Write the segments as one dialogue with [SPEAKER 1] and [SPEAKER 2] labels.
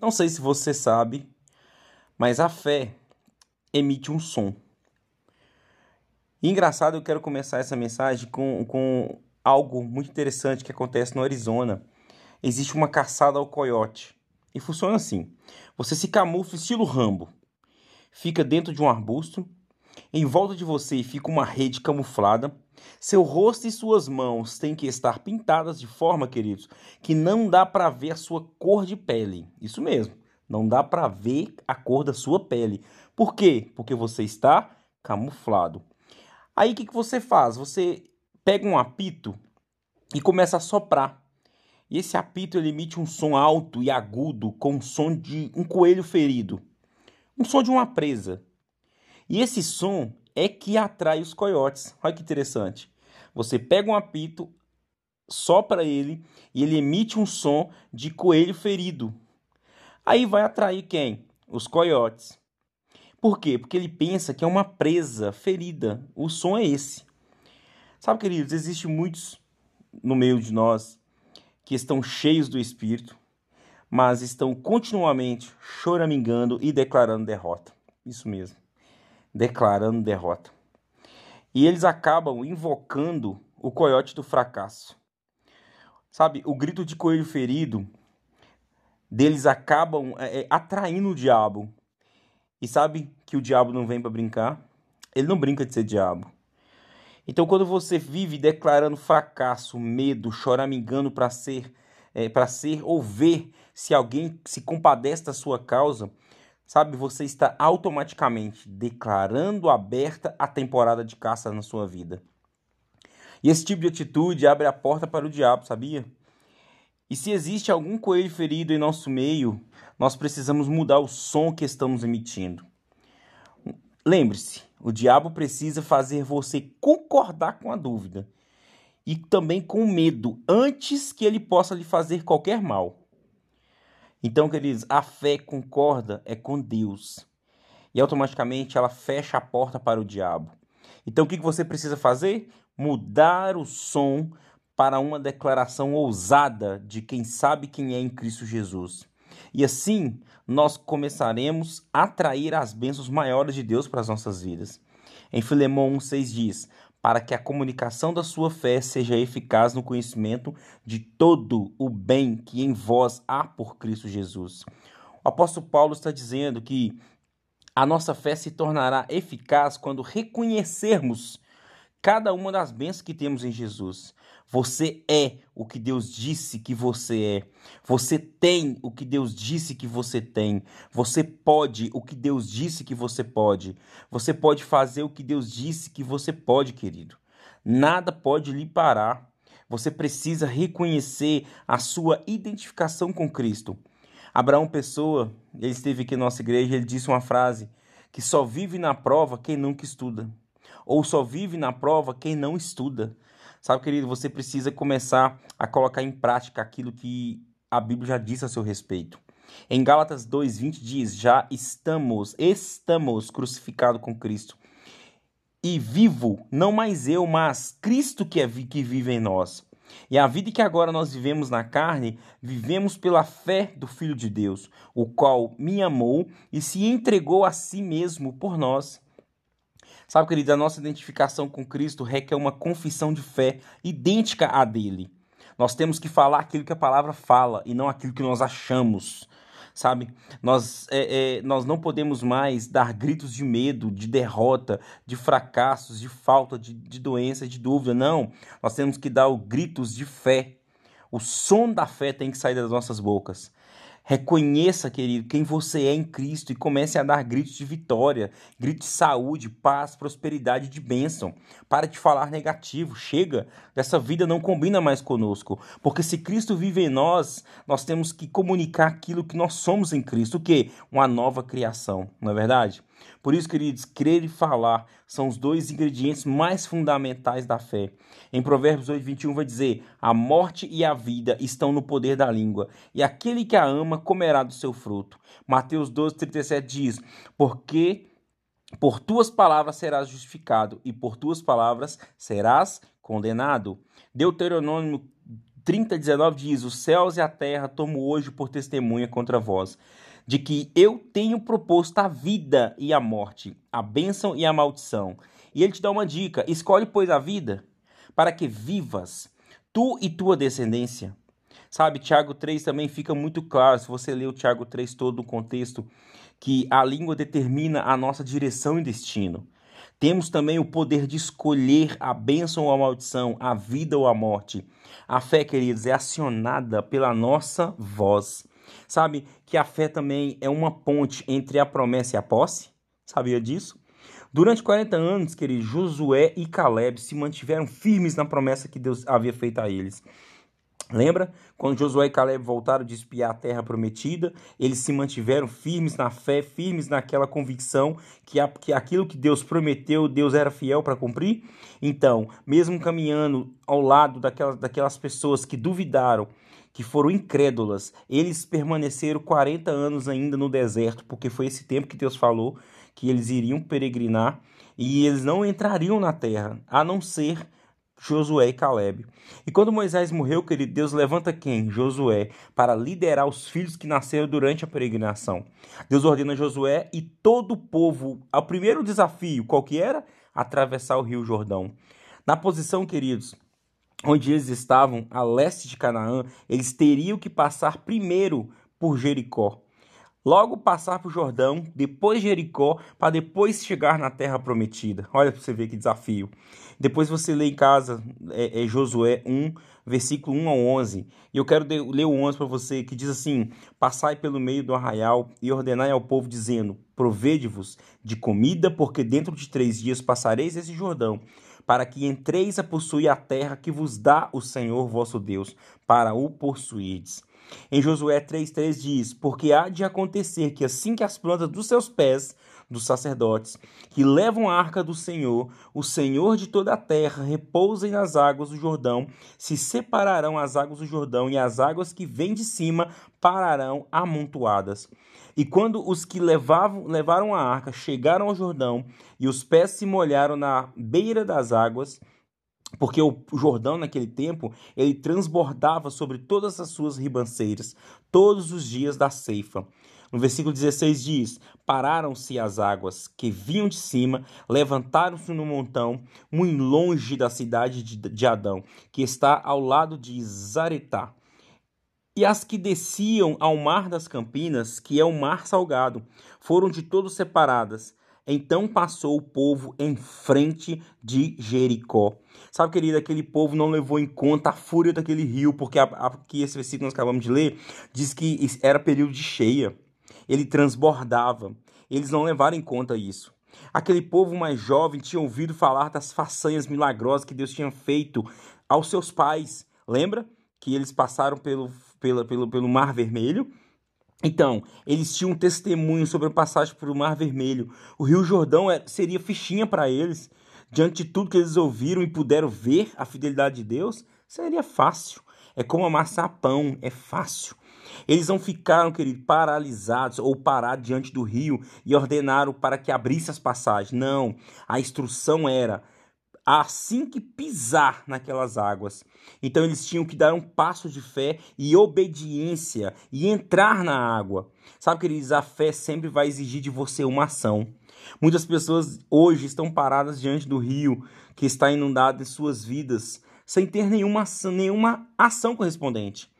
[SPEAKER 1] Não sei se você sabe, mas a fé emite um som. E engraçado, eu quero começar essa mensagem com, com algo muito interessante que acontece no Arizona. Existe uma caçada ao coiote. E funciona assim: você se camufla estilo Rambo, fica dentro de um arbusto, em volta de você fica uma rede camuflada. Seu rosto e suas mãos têm que estar pintadas de forma, queridos, que não dá para ver a sua cor de pele. Isso mesmo, não dá para ver a cor da sua pele. Por quê? Porque você está camuflado. Aí o que, que você faz? Você pega um apito e começa a soprar. E esse apito ele emite um som alto e agudo, com o som de um coelho ferido. Um som de uma presa. E esse som é que atrai os coiotes. Olha que interessante. Você pega um apito, sopra ele e ele emite um som de coelho ferido. Aí vai atrair quem? Os coiotes. Por quê? Porque ele pensa que é uma presa ferida. O som é esse. Sabe, queridos, existem muitos no meio de nós que estão cheios do Espírito, mas estão continuamente choramingando e declarando derrota. Isso mesmo, declarando derrota. E eles acabam invocando o coiote do fracasso. Sabe, o grito de coelho ferido deles acabam é, é atraindo o diabo e sabe que o diabo não vem para brincar? Ele não brinca de ser diabo. Então, quando você vive declarando fracasso, medo, choramingando para ser, é, para ser ou ver se alguém se compadece da sua causa, sabe, você está automaticamente declarando aberta a temporada de caça na sua vida. E esse tipo de atitude abre a porta para o diabo, sabia? E se existe algum coelho ferido em nosso meio, nós precisamos mudar o som que estamos emitindo. Lembre-se, o diabo precisa fazer você concordar com a dúvida e também com o medo antes que ele possa lhe fazer qualquer mal. Então, queridos, a fé concorda é com Deus e automaticamente ela fecha a porta para o diabo. Então, o que você precisa fazer? Mudar o som para uma declaração ousada de quem sabe quem é em Cristo Jesus. E assim nós começaremos a atrair as bênçãos maiores de Deus para as nossas vidas. Em Filemão 1,6 diz: Para que a comunicação da sua fé seja eficaz no conhecimento de todo o bem que em vós há por Cristo Jesus. O apóstolo Paulo está dizendo que a nossa fé se tornará eficaz quando reconhecermos cada uma das bênçãos que temos em Jesus. Você é o que Deus disse que você é. Você tem o que Deus disse que você tem. Você pode o que Deus disse que você pode. Você pode fazer o que Deus disse que você pode, querido. Nada pode lhe parar. Você precisa reconhecer a sua identificação com Cristo. Abraão Pessoa, ele esteve aqui na nossa igreja, ele disse uma frase que só vive na prova quem nunca estuda ou só vive na prova quem não estuda. Sabe, querido, você precisa começar a colocar em prática aquilo que a Bíblia já disse a seu respeito. Em Gálatas 2:20 diz: "Já estamos, estamos crucificados com Cristo. E vivo, não mais eu, mas Cristo que é que vive em nós. E a vida que agora nós vivemos na carne, vivemos pela fé do Filho de Deus, o qual me amou e se entregou a si mesmo por nós. Sabe, querido, a nossa identificação com Cristo requer uma confissão de fé idêntica à dele. Nós temos que falar aquilo que a palavra fala e não aquilo que nós achamos. Sabe, nós, é, é, nós não podemos mais dar gritos de medo, de derrota, de fracassos, de falta, de, de doença, de dúvida. Não, nós temos que dar gritos de fé. O som da fé tem que sair das nossas bocas. Reconheça, querido, quem você é em Cristo e comece a dar gritos de vitória, gritos de saúde, paz, prosperidade, de bênção. Para de falar negativo, chega, dessa vida não combina mais conosco. Porque se Cristo vive em nós, nós temos que comunicar aquilo que nós somos em Cristo, o quê? Uma nova criação, não é verdade? Por isso, queridos, crer e falar são os dois ingredientes mais fundamentais da fé. Em Provérbios 8, 21 vai dizer: A morte e a vida estão no poder da língua, e aquele que a ama comerá do seu fruto. Mateus 12, 37 diz: Porque por tuas palavras serás justificado, e por tuas palavras serás condenado. Deuteronômio 30, 19 diz: Os céus e a terra tomo hoje por testemunha contra vós, de que eu tenho proposto a vida e a morte, a bênção e a maldição. E ele te dá uma dica: escolhe, pois, a vida, para que vivas, tu e tua descendência. Sabe, Tiago 3 também fica muito claro, se você ler o Tiago 3 todo o contexto, que a língua determina a nossa direção e destino. Temos também o poder de escolher a bênção ou a maldição, a vida ou a morte. A fé, queridos, é acionada pela nossa voz. Sabe que a fé também é uma ponte entre a promessa e a posse? Sabia disso? Durante 40 anos, queridos, Josué e Caleb se mantiveram firmes na promessa que Deus havia feito a eles. Lembra? Quando Josué e Caleb voltaram de espiar a terra prometida, eles se mantiveram firmes na fé, firmes naquela convicção que, que aquilo que Deus prometeu, Deus era fiel para cumprir. Então, mesmo caminhando ao lado daquelas, daquelas pessoas que duvidaram, que foram incrédulas, eles permaneceram 40 anos ainda no deserto, porque foi esse tempo que Deus falou que eles iriam peregrinar e eles não entrariam na terra, a não ser Josué e Caleb. E quando Moisés morreu, querido, Deus levanta quem? Josué, para liderar os filhos que nasceram durante a peregrinação. Deus ordena Josué e todo o povo, ao primeiro desafio, qual que era? Atravessar o rio Jordão. Na posição, queridos, onde eles estavam, a leste de Canaã, eles teriam que passar primeiro por Jericó logo passar por Jordão, depois Jericó, para depois chegar na terra prometida. Olha para você ver que desafio. Depois você lê em casa é, é Josué 1, versículo 1 ao 11. E eu quero ler o 11 para você, que diz assim: Passai pelo meio do arraial e ordenai ao povo, dizendo: Provede-vos de comida, porque dentro de três dias passareis esse Jordão, para que entreis a possuir a terra que vos dá o Senhor vosso Deus, para o possuirdes. Em Josué 3,3 diz: Porque há de acontecer que assim que as plantas dos seus pés, dos sacerdotes, que levam a arca do Senhor, o Senhor de toda a terra, repousem nas águas do Jordão, se separarão as águas do Jordão, e as águas que vêm de cima pararão amontoadas. E quando os que levavam, levaram a arca chegaram ao Jordão, e os pés se molharam na beira das águas, porque o Jordão naquele tempo ele transbordava sobre todas as suas ribanceiras todos os dias da ceifa. No versículo 16 diz: Pararam-se as águas que vinham de cima, levantaram-se no montão, muito longe da cidade de Adão, que está ao lado de Zaretá. E as que desciam ao mar das Campinas, que é o mar salgado, foram de todos separadas então passou o povo em frente de Jericó. Sabe, querido, aquele povo não levou em conta a fúria daquele rio, porque aqui esse versículo que nós acabamos de ler diz que era período de cheia. Ele transbordava. Eles não levaram em conta isso. Aquele povo mais jovem tinha ouvido falar das façanhas milagrosas que Deus tinha feito aos seus pais. Lembra que eles passaram pelo, pelo, pelo, pelo Mar Vermelho? Então, eles tinham um testemunho sobre a passagem por o Mar Vermelho. O Rio Jordão é, seria fichinha para eles. Diante de tudo que eles ouviram e puderam ver a fidelidade de Deus, seria fácil. É como amassar pão, é fácil. Eles não ficaram, querido, paralisados ou parados diante do rio e ordenaram para que abrisse as passagens. Não. A instrução era: assim que pisar naquelas águas. Então eles tinham que dar um passo de fé e obediência e entrar na água. Sabe, queridos, a fé sempre vai exigir de você uma ação. Muitas pessoas hoje estão paradas diante do rio que está inundado em suas vidas, sem ter nenhuma ação, nenhuma ação correspondente.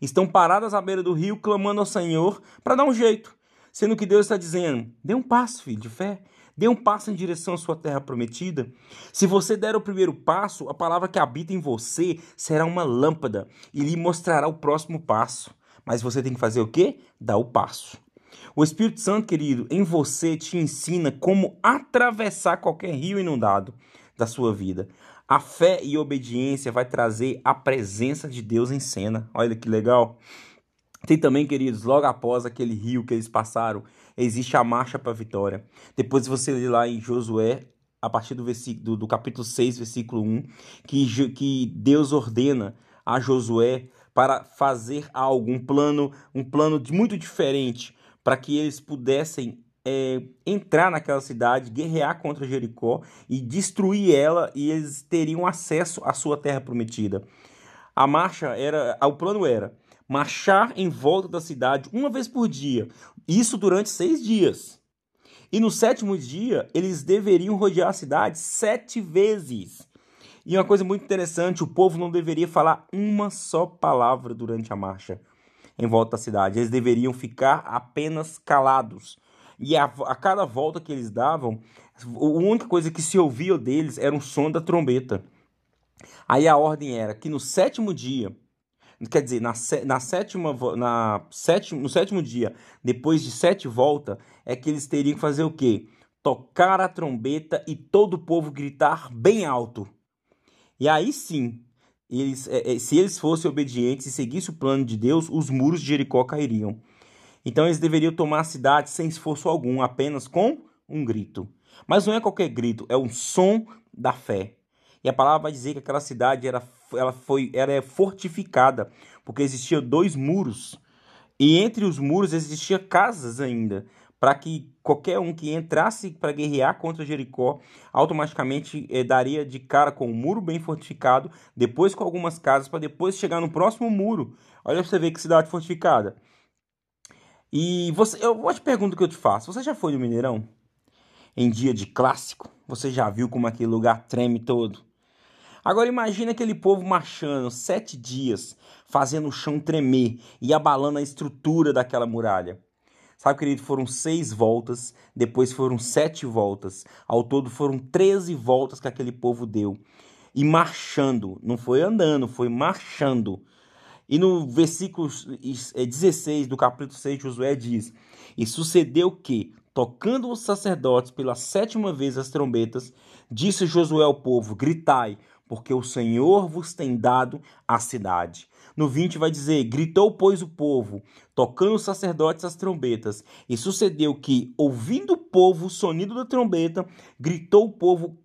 [SPEAKER 1] Estão paradas à beira do rio, clamando ao Senhor para dar um jeito, sendo que Deus está dizendo: dê um passo, filho, de fé. Dê um passo em direção à sua terra prometida. Se você der o primeiro passo, a palavra que habita em você será uma lâmpada e lhe mostrará o próximo passo. Mas você tem que fazer o quê? Dar o passo. O Espírito Santo, querido, em você te ensina como atravessar qualquer rio inundado da sua vida. A fé e obediência vai trazer a presença de Deus em cena. Olha que legal. Tem também, queridos, logo após aquele rio que eles passaram, existe a marcha para a vitória. Depois você lê lá em Josué, a partir do, versículo, do, do capítulo 6, versículo 1, que, que Deus ordena a Josué para fazer algo, um plano, um plano muito diferente, para que eles pudessem é, entrar naquela cidade, guerrear contra Jericó e destruir ela, e eles teriam acesso à sua terra prometida. A marcha era, o plano era marchar em volta da cidade uma vez por dia, isso durante seis dias. E no sétimo dia, eles deveriam rodear a cidade sete vezes. E uma coisa muito interessante: o povo não deveria falar uma só palavra durante a marcha em volta da cidade. Eles deveriam ficar apenas calados. E a, a cada volta que eles davam, a única coisa que se ouvia deles era um som da trombeta. Aí a ordem era que no sétimo dia, quer dizer, na, na sétima, na sétimo, no sétimo dia, depois de sete voltas, é que eles teriam que fazer o quê? Tocar a trombeta e todo o povo gritar bem alto. E aí sim, eles, é, é, se eles fossem obedientes e seguissem o plano de Deus, os muros de Jericó cairiam. Então eles deveriam tomar a cidade sem esforço algum, apenas com um grito. Mas não é qualquer grito, é um som da fé. E a palavra vai dizer que aquela cidade era, ela foi, era é fortificada, porque existiam dois muros. E entre os muros existiam casas ainda, para que qualquer um que entrasse para guerrear contra Jericó automaticamente eh, daria de cara com um muro bem fortificado, depois com algumas casas, para depois chegar no próximo muro. Olha você ver que cidade fortificada. E você, eu vou te perguntar o que eu te faço. Você já foi no Mineirão? Em dia de clássico? Você já viu como aquele lugar treme todo? Agora imagine aquele povo marchando sete dias, fazendo o chão tremer e abalando a estrutura daquela muralha. Sabe, querido, foram seis voltas, depois foram sete voltas. Ao todo foram treze voltas que aquele povo deu. E marchando, não foi andando, foi marchando. E no versículo 16 do capítulo 6 Josué diz: E sucedeu que, tocando os sacerdotes pela sétima vez as trombetas, disse Josué ao povo: Gritai, porque o Senhor vos tem dado a cidade. No 20 vai dizer: Gritou, pois, o povo, tocando os sacerdotes as trombetas. E sucedeu que, ouvindo o povo o sonido da trombeta, gritou o povo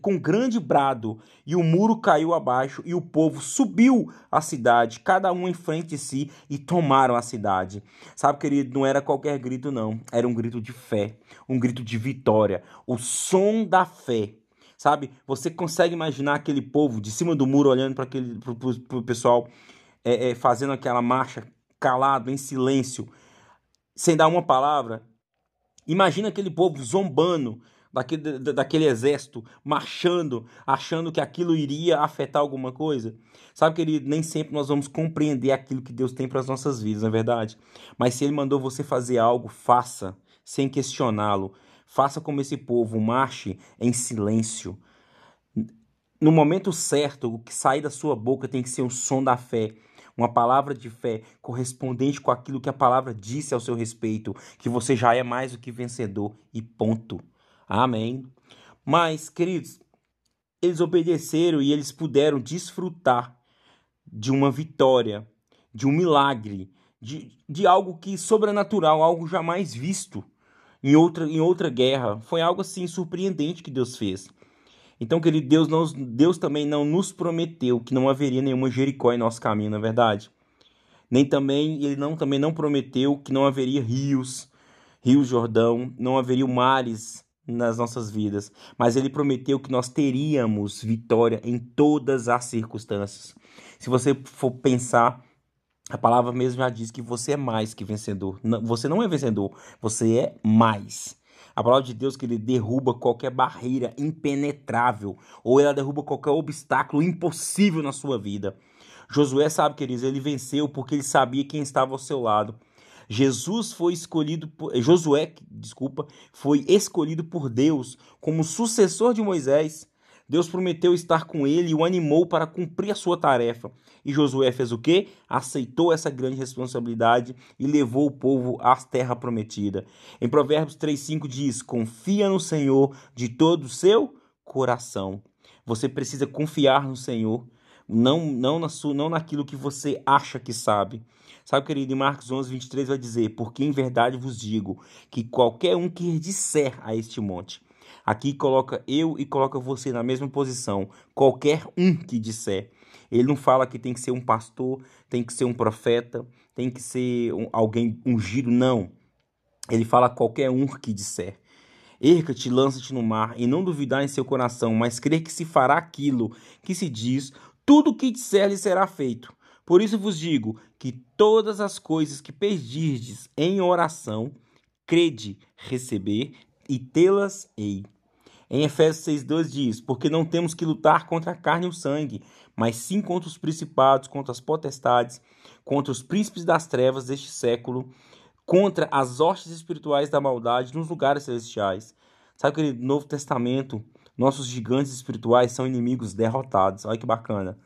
[SPEAKER 1] com grande brado, e o muro caiu abaixo, e o povo subiu a cidade, cada um em frente de si, e tomaram a cidade. Sabe, querido, não era qualquer grito, não. Era um grito de fé, um grito de vitória, o som da fé sabe? Você consegue imaginar aquele povo de cima do muro olhando para aquele pro, pro, pro pessoal é, é, fazendo aquela marcha calado, em silêncio, sem dar uma palavra. Imagina aquele povo zombando daquele, daquele exército, marchando, achando que aquilo iria afetar alguma coisa. Sabe, querido, nem sempre nós vamos compreender aquilo que Deus tem para as nossas vidas, não é verdade? Mas se Ele mandou você fazer algo, faça, sem questioná-lo. Faça como esse povo, marche em silêncio. No momento certo, o que sair da sua boca tem que ser o som da fé uma palavra de fé correspondente com aquilo que a palavra disse ao seu respeito, que você já é mais do que vencedor e ponto. Amém. Mas, queridos, eles obedeceram e eles puderam desfrutar de uma vitória, de um milagre, de, de algo que sobrenatural, algo jamais visto em outra, em outra guerra. Foi algo assim surpreendente que Deus fez. Então, querido, Deus, não, Deus também não nos prometeu que não haveria nenhuma Jericó em nosso caminho, na é verdade. Nem também, ele não, também não prometeu que não haveria rios, rios Jordão, não haveria mares nas nossas vidas, mas ele prometeu que nós teríamos vitória em todas as circunstâncias. Se você for pensar, a palavra mesmo já diz que você é mais que vencedor. Você não é vencedor, você é mais. A palavra de Deus que ele derruba qualquer barreira impenetrável ou ela derruba qualquer obstáculo impossível na sua vida. Josué sabe, queridos, ele venceu porque ele sabia quem estava ao seu lado. Jesus foi escolhido por, Josué, desculpa, foi escolhido por Deus como sucessor de Moisés Deus prometeu estar com ele e o animou para cumprir a sua tarefa. E Josué fez o quê? Aceitou essa grande responsabilidade e levou o povo à terra prometida. Em Provérbios 3:5 diz: "Confia no Senhor de todo o seu coração". Você precisa confiar no Senhor, não não na sua, não naquilo que você acha que sabe. Sabe, querido, em Marcos 11, 23 vai dizer: Porque em verdade vos digo que qualquer um que disser a este monte, Aqui coloca eu e coloca você na mesma posição. Qualquer um que disser. Ele não fala que tem que ser um pastor, tem que ser um profeta, tem que ser um, alguém ungido, não. Ele fala qualquer um que disser. Erca-te, lança-te no mar, e não duvidar em seu coração, mas crer que se fará aquilo que se diz, tudo o que disser lhe será feito. Por isso vos digo que todas as coisas que pedirdes em oração, crede receber e tê-las-ei. Em Efésios 6,2 diz: Porque não temos que lutar contra a carne e o sangue, mas sim contra os principados, contra as potestades, contra os príncipes das trevas deste século, contra as hostes espirituais da maldade nos lugares celestiais. Sabe que no Novo Testamento, nossos gigantes espirituais são inimigos derrotados. Olha que bacana.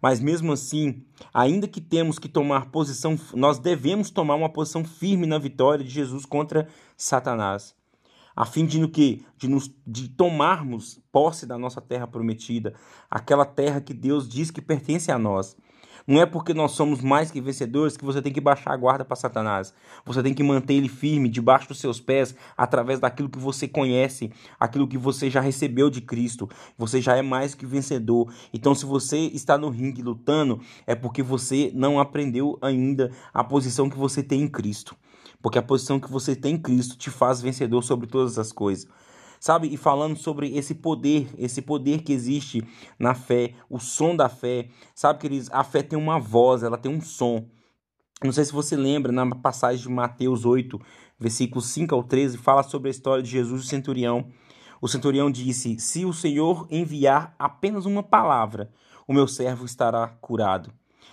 [SPEAKER 1] Mas mesmo assim, ainda que temos que tomar posição, nós devemos tomar uma posição firme na vitória de Jesus contra Satanás a fim de, no que, de, nos, de tomarmos posse da nossa terra prometida, aquela terra que Deus diz que pertence a nós. Não é porque nós somos mais que vencedores que você tem que baixar a guarda para Satanás. Você tem que manter ele firme debaixo dos seus pés através daquilo que você conhece, aquilo que você já recebeu de Cristo. Você já é mais que vencedor. Então, se você está no ringue lutando, é porque você não aprendeu ainda a posição que você tem em Cristo porque a posição que você tem em Cristo te faz vencedor sobre todas as coisas. Sabe? E falando sobre esse poder, esse poder que existe na fé, o som da fé. Sabe, queridos? A fé tem uma voz, ela tem um som. Não sei se você lembra, na passagem de Mateus 8, versículos 5 ao 13, fala sobre a história de Jesus e o centurião. O centurião disse: Se o Senhor enviar apenas uma palavra, o meu servo estará curado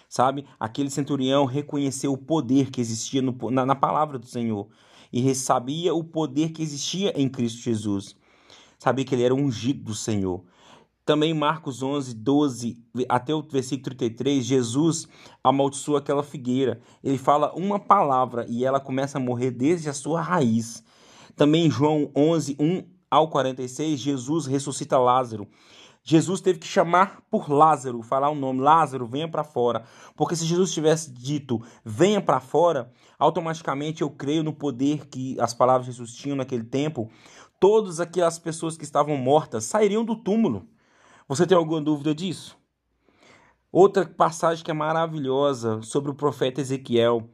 [SPEAKER 1] sabe? Aquele centurião reconheceu o poder que existia no, na, na palavra do Senhor e sabia o poder que existia em Cristo Jesus. Sabia que ele era ungido do Senhor. Também Marcos 11, 12 até o versículo 33, Jesus amaldiçoa aquela figueira. Ele fala uma palavra e ela começa a morrer desde a sua raiz. Também João 11, 1 ao 46, Jesus ressuscita Lázaro. Jesus teve que chamar por Lázaro, falar o nome, Lázaro, venha para fora. Porque se Jesus tivesse dito, venha para fora, automaticamente eu creio no poder que as palavras de Jesus tinham naquele tempo. Todas aquelas pessoas que estavam mortas sairiam do túmulo. Você tem alguma dúvida disso? Outra passagem que é maravilhosa sobre o profeta Ezequiel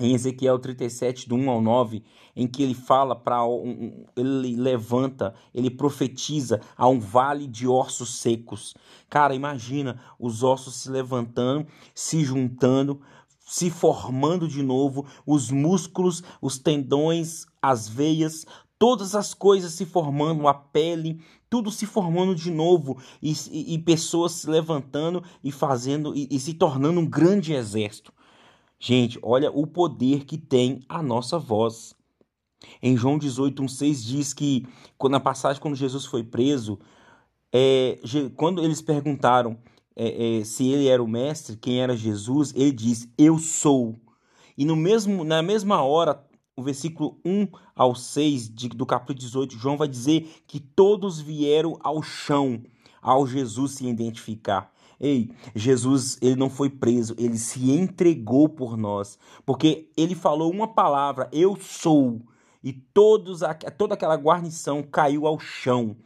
[SPEAKER 1] em Ezequiel 37, do 1 ao 9, em que ele fala para um, ele levanta, ele profetiza a um vale de ossos secos. Cara, imagina os ossos se levantando, se juntando, se formando de novo, os músculos, os tendões, as veias, todas as coisas se formando, a pele, tudo se formando de novo e, e, e pessoas se levantando e fazendo e, e se tornando um grande exército. Gente, olha o poder que tem a nossa voz. Em João 18, 1,6 diz que, na passagem quando Jesus foi preso, é, quando eles perguntaram é, é, se ele era o mestre, quem era Jesus, ele diz: Eu sou. E no mesmo, na mesma hora, o versículo 1 ao 6 de, do capítulo 18, João vai dizer que todos vieram ao chão ao Jesus se identificar. Ei, Jesus, ele não foi preso, ele se entregou por nós, porque ele falou uma palavra, eu sou, e todos toda aquela guarnição caiu ao chão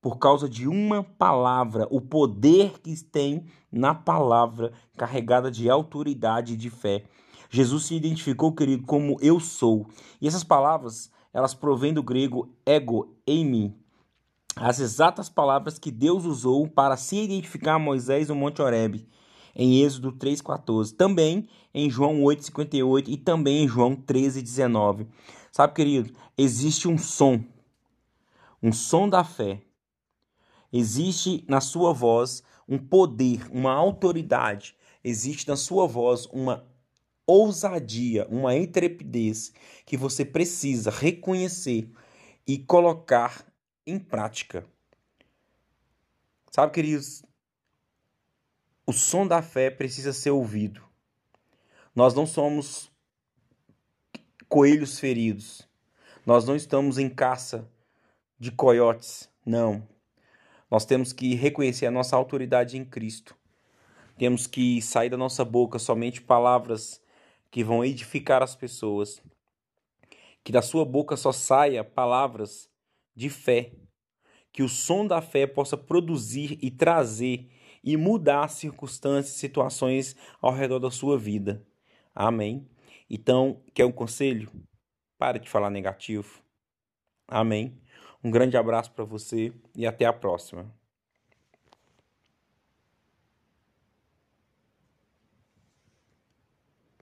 [SPEAKER 1] por causa de uma palavra, o poder que tem na palavra carregada de autoridade e de fé. Jesus se identificou, querido, como eu sou. E essas palavras, elas provêm do grego ego, eimi, as exatas palavras que Deus usou para se identificar a Moisés no Monte Horebe, em Êxodo 3,14, também em João 8,58 e também em João 13,19. Sabe, querido, existe um som, um som da fé. Existe na sua voz um poder, uma autoridade. Existe na sua voz uma ousadia, uma intrepidez que você precisa reconhecer e colocar em prática. Sabe, queridos, o som da fé precisa ser ouvido. Nós não somos coelhos feridos. Nós não estamos em caça de coiotes, não. Nós temos que reconhecer a nossa autoridade em Cristo. Temos que sair da nossa boca somente palavras que vão edificar as pessoas. Que da sua boca só saia palavras de fé, que o som da fé possa produzir e trazer e mudar circunstâncias situações ao redor da sua vida. Amém. Então, quer um conselho? Pare de falar negativo. Amém. Um grande abraço para você e até a próxima.